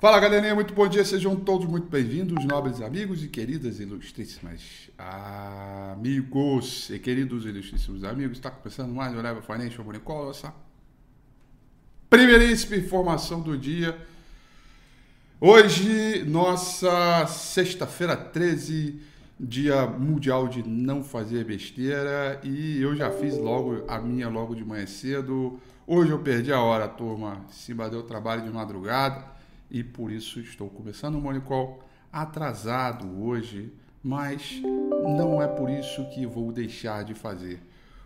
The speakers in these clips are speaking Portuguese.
Fala galerinha, muito bom dia, sejam todos muito bem-vindos, nobres amigos e queridas ilustríssimas amigos e queridos ilustríssimos amigos. Está começando mais o Level Financial Call, essa primeiríssima informação do dia. Hoje, nossa sexta-feira 13, dia mundial de não fazer besteira e eu já fiz logo a minha logo de manhã cedo. Hoje eu perdi a hora, turma, cima deu trabalho de madrugada e por isso estou começando o Monicol atrasado hoje, mas não é por isso que vou deixar de fazer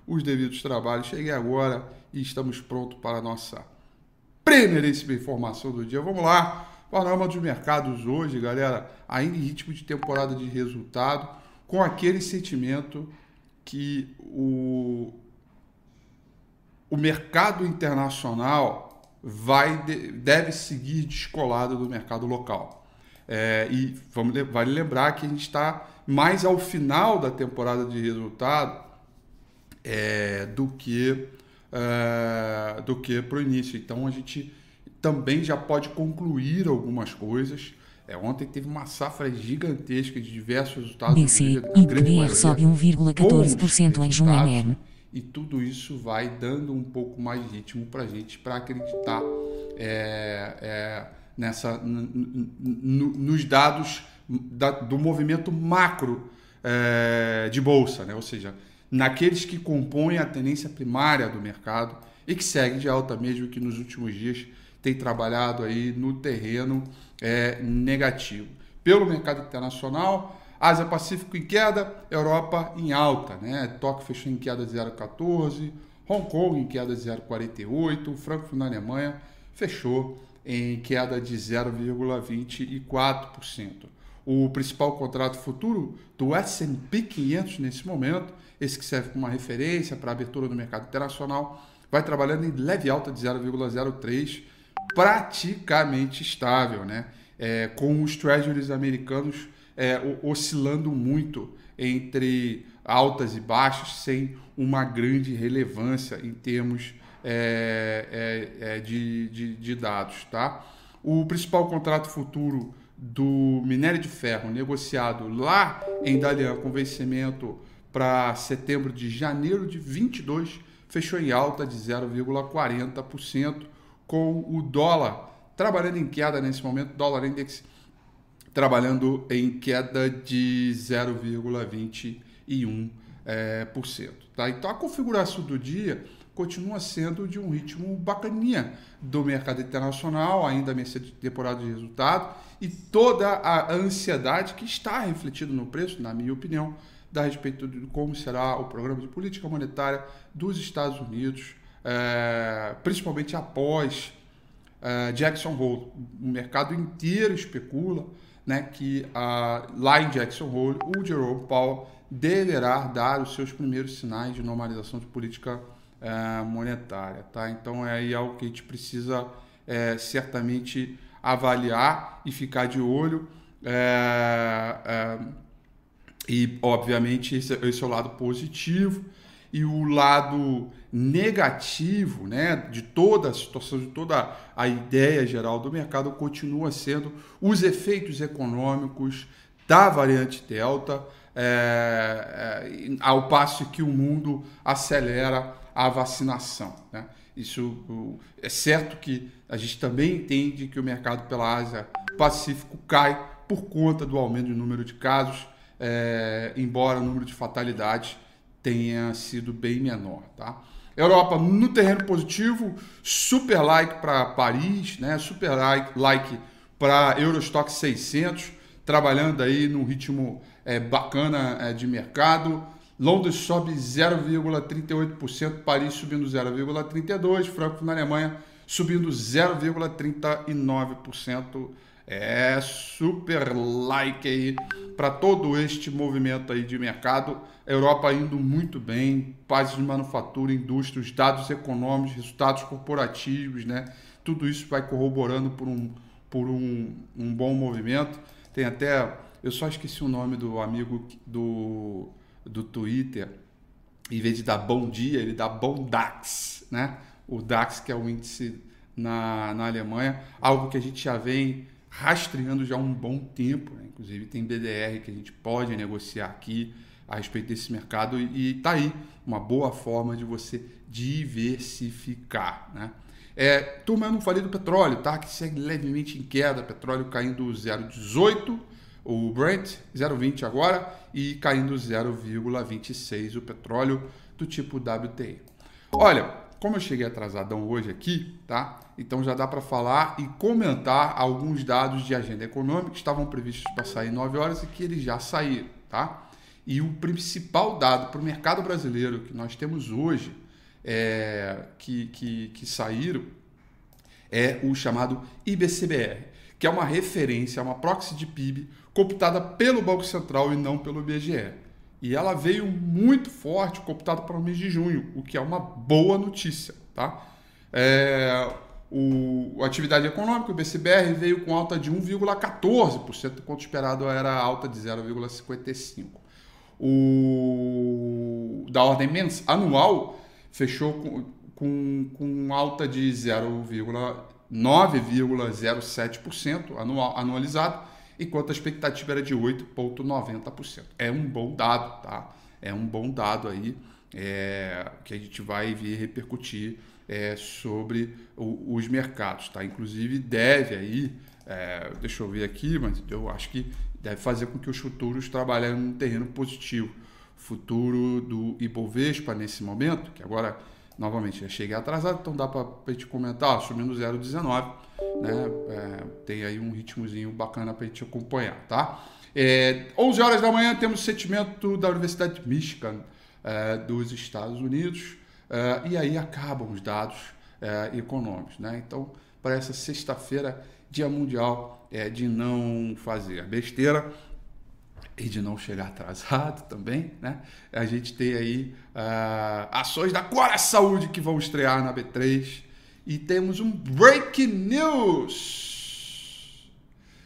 os devidos trabalhos. Cheguei agora e estamos prontos para a nossa primeiríssima informação do dia. Vamos lá, panorama dos mercados hoje, galera, ainda em ritmo de temporada de resultado, com aquele sentimento que o, o mercado internacional vai deve seguir descolado do mercado local. É, e vamos, vale lembrar que a gente está mais ao final da temporada de resultado é, do que é, do que para o início. Então a gente também já pode concluir algumas coisas. É, ontem teve uma safra gigantesca de diversos resultados. BC, IPDR sobe 1,14% em junho e tudo isso vai dando um pouco mais de ritmo para a gente para acreditar é, é, nessa nos dados da, do movimento macro é, de bolsa, né? ou seja, naqueles que compõem a tendência primária do mercado e que segue de alta mesmo que nos últimos dias tem trabalhado aí no terreno é, negativo. Pelo mercado internacional, Ásia Pacífico em queda, Europa em alta, né? Tóquio fechou em queda de 0,14, Hong Kong em queda de 0,48, Frankfurt na Alemanha fechou em queda de 0,24%. O principal contrato futuro do S&P 500 nesse momento, esse que serve como uma referência para a abertura do mercado internacional, vai trabalhando em leve alta de 0,03, praticamente estável, né? É, com os treasuries americanos é, oscilando muito entre altas e baixas, sem uma grande relevância em termos é, é, é, de, de, de, dados. Tá? O principal contrato futuro do minério de ferro negociado lá em Dalian com vencimento para setembro de janeiro de 22 fechou em alta de 0,40%, com o dólar trabalhando em queda nesse momento, dólar index trabalhando em queda de 0,21%. É, por cento, tá? Então a configuração do dia continua sendo de um ritmo bacaninha do mercado internacional, ainda nessa temporada de resultado, e toda a ansiedade que está refletida no preço, na minha opinião, da respeito de como será o programa de política monetária dos Estados Unidos, é, principalmente após é, Jackson Hole. O mercado inteiro especula né, que ah, lá em Jackson Hole o Jerome Powell deverá dar os seus primeiros sinais de normalização de política eh, monetária. Tá? Então é aí algo que a gente precisa eh, certamente avaliar e ficar de olho. Eh, e, obviamente, esse, esse é o lado positivo e o lado negativo né, de toda a situação, de toda a ideia geral do mercado, continua sendo os efeitos econômicos da variante Delta, é, é, ao passo que o mundo acelera a vacinação. Né? Isso é certo que a gente também entende que o mercado pela Ásia Pacífico cai por conta do aumento do número de casos, é, embora o número de fatalidades tenha sido bem menor, tá? Europa no terreno positivo, super like para Paris, né? Super like, like para Eurostock 600, trabalhando aí num ritmo é, bacana é, de mercado. Londres sobe 0,38%, Paris subindo 0,32%, Frankfurt na Alemanha subindo 0,39%. É super like aí para todo este movimento aí de mercado. Europa indo muito bem, países de manufatura, indústria, os dados econômicos, resultados corporativos, né? Tudo isso vai corroborando por um, por um, um bom movimento. Tem até, eu só esqueci o nome do amigo do, do Twitter. Em vez de dar bom dia, ele dá bom DAX, né? O DAX que é o índice na, na Alemanha, algo que a gente já vem rastreando já um bom tempo. Né? Inclusive tem BDR que a gente pode negociar aqui a respeito desse mercado e está aí uma boa forma de você diversificar. Né? É, turma, eu não falei do petróleo, tá? Que segue levemente em queda, petróleo caindo 0,18, o Brent 0,20 agora e caindo 0,26 o petróleo do tipo WTI. Olha, como eu cheguei atrasadão hoje aqui, tá? Então já dá para falar e comentar alguns dados de agenda econômica que estavam previstos para sair 9 horas e que eles já saíram, tá? E o principal dado para o mercado brasileiro que nós temos hoje é, que, que, que saíram é o chamado IBCBR, que é uma referência, uma proxy de PIB computada pelo Banco Central e não pelo IBGE. E ela veio muito forte, computada para o mês de junho, o que é uma boa notícia. Tá? É, o, a atividade econômica, o BCBR, veio com alta de 1,14%, enquanto esperado era alta de 0,55%. O da ordem mens, anual fechou com, com, com alta de 0,9,07% anual, anualizado, enquanto a expectativa era de 8,90%. É um bom dado, tá? É um bom dado aí é, que a gente vai ver repercutir é, sobre o, os mercados, tá? Inclusive deve aí, é, deixa eu ver aqui, mas eu acho que deve fazer com que os futuros trabalhem num terreno positivo futuro do Ibovespa nesse momento, que agora, novamente, já cheguei atrasado, então dá para a gente comentar, subindo 0,19, né? É, tem aí um ritmozinho bacana para a gente acompanhar, tá? É, 11 horas da manhã temos sentimento da Universidade de Michigan é, dos Estados Unidos, é, e aí acabam os dados é, econômicos, né? Então, para essa sexta-feira, dia mundial é, de não fazer besteira, e de não chegar atrasado também, né? A gente tem aí uh, ações da Cora Saúde que vão estrear na B3 e temos um breaking news.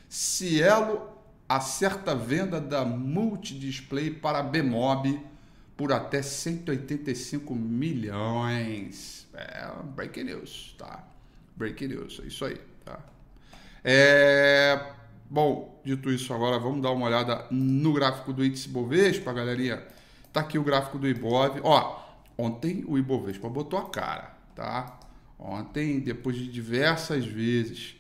Cielo acerta a venda da multidisplay para Bemob por até 185 milhões. É, breaking news, tá? Breaking news, é isso aí, tá? É, Bom, dito isso, agora vamos dar uma olhada no gráfico do índice Bovespa, galerinha. Tá aqui o gráfico do Ibov. Ó, ontem o Ibovespa botou a cara, tá? Ontem, depois de diversas vezes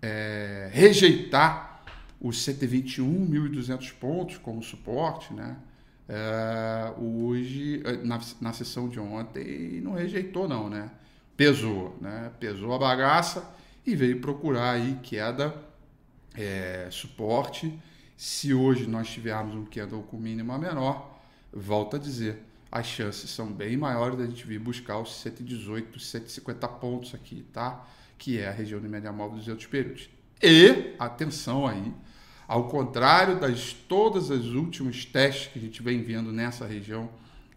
é, rejeitar os 121.200 pontos como suporte, né? É, hoje, na, na sessão de ontem, não rejeitou não, né? Pesou, né? Pesou a bagaça e veio procurar aí queda é, suporte. Se hoje nós tivermos um candle com mínima menor, volto a dizer, as chances são bem maiores da gente vir buscar os 118, 150 pontos aqui, tá? Que é a região de média móvel dos outros períodos. E, atenção aí, ao contrário das todas as últimos testes que a gente vem vendo nessa região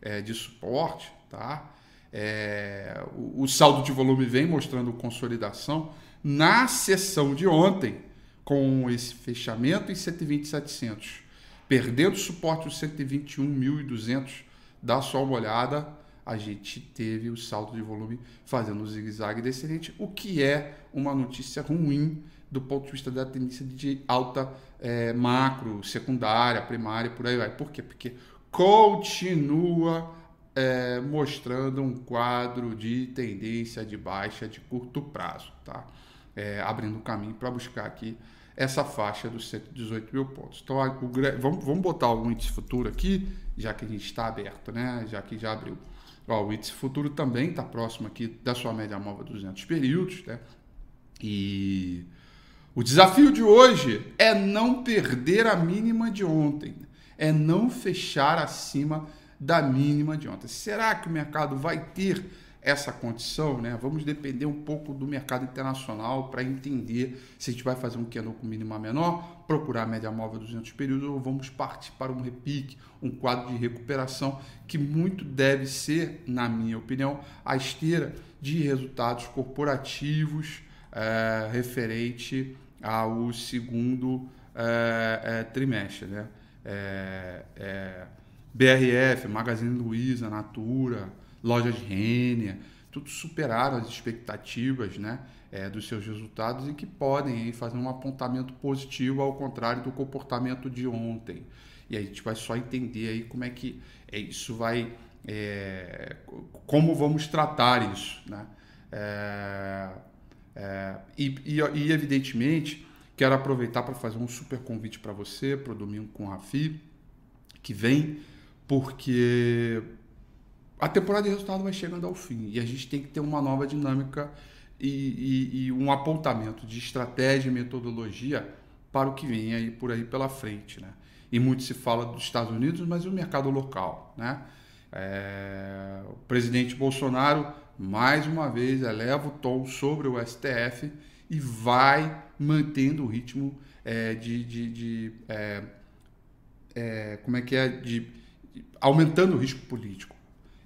é, de suporte, tá? É, o, o saldo de volume vem mostrando consolidação. Na sessão de ontem, com esse fechamento em 120,700, perdendo suporte dos 121.200, dá só uma olhada, a gente teve o salto de volume fazendo o zigue-zague descendente, o que é uma notícia ruim do ponto de vista da tendência de alta é, macro, secundária, primária, por aí vai. Por quê? Porque continua é, mostrando um quadro de tendência de baixa de curto prazo, tá? É, abrindo caminho para buscar aqui essa faixa dos 118 mil pontos. Então, o, vamos, vamos botar o índice futuro aqui, já que a gente está aberto, né? já que já abriu. Ó, o índice futuro também está próximo aqui da sua média móvel 200 períodos. Né? E o desafio de hoje é não perder a mínima de ontem, é não fechar acima da mínima de ontem. Será que o mercado vai ter essa condição, né? Vamos depender um pouco do mercado internacional para entender se a gente vai fazer um candle com mínima menor, procurar a média móvel 200 períodos ou vamos partir para um repique, um quadro de recuperação que muito deve ser, na minha opinião, a esteira de resultados corporativos é, referente ao segundo é, é, trimestre, né? BRF, Magazine Luiza, Natura, loja de Rênia, tudo superaram as expectativas né, é, dos seus resultados e que podem aí, fazer um apontamento positivo ao contrário do comportamento de ontem. E a gente vai só entender aí como é que é, isso vai. É, como vamos tratar isso. Né? É, é e, e, e, evidentemente, quero aproveitar para fazer um super convite para você, para o domingo com o Rafi, que vem, porque a temporada de resultado vai chegando ao fim e a gente tem que ter uma nova dinâmica e, e, e um apontamento de estratégia e metodologia para o que vem aí por aí pela frente, né? E muito se fala dos Estados Unidos, mas o mercado local, né? É, o presidente Bolsonaro mais uma vez eleva o tom sobre o STF e vai mantendo o ritmo é, de, de, de é, é como é que é de, de aumentando o risco político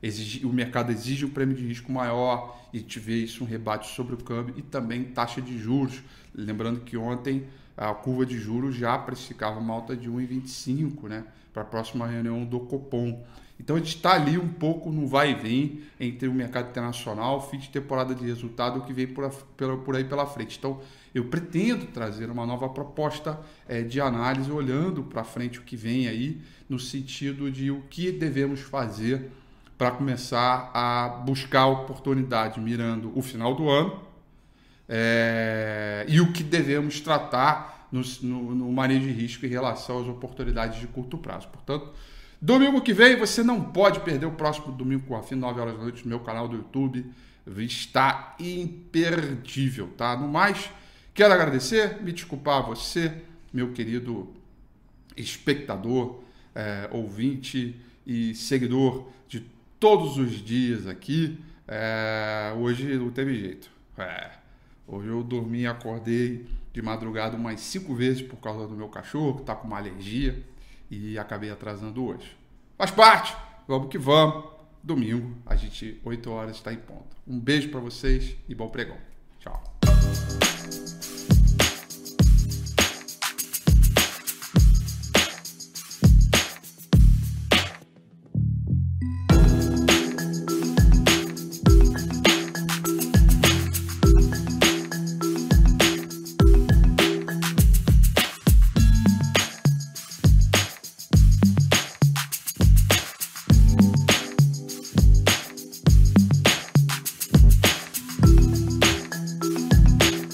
exige, o mercado exige um prêmio de risco maior e vê isso um rebate sobre o câmbio e também taxa de juros. Lembrando que ontem a curva de juros já precificava uma alta de 1,25 né, para a próxima reunião do Copom. Então a gente está ali um pouco no vai e vem entre o mercado internacional, fim de temporada de resultado, o que vem por, por aí pela frente. Então eu pretendo trazer uma nova proposta é, de análise olhando para frente o que vem aí, no sentido de o que devemos fazer para começar a buscar oportunidade mirando o final do ano é, e o que devemos tratar no, no, no manejo de risco em relação às oportunidades de curto prazo. Portanto, domingo que vem você não pode perder o próximo domingo com a fim 9 horas da noite no meu canal do YouTube. Está imperdível, tá? No mais, quero agradecer, me desculpar a você, meu querido espectador, é, ouvinte e seguidor de todos os dias aqui. É, hoje não teve jeito. É, hoje eu dormi e acordei de madrugada umas cinco vezes por causa do meu cachorro, que está com uma alergia, e acabei atrasando hoje. Faz parte, vamos que vamos. Domingo, a gente, 8 horas, está em ponta. Um beijo para vocês e bom pregão. Tchau.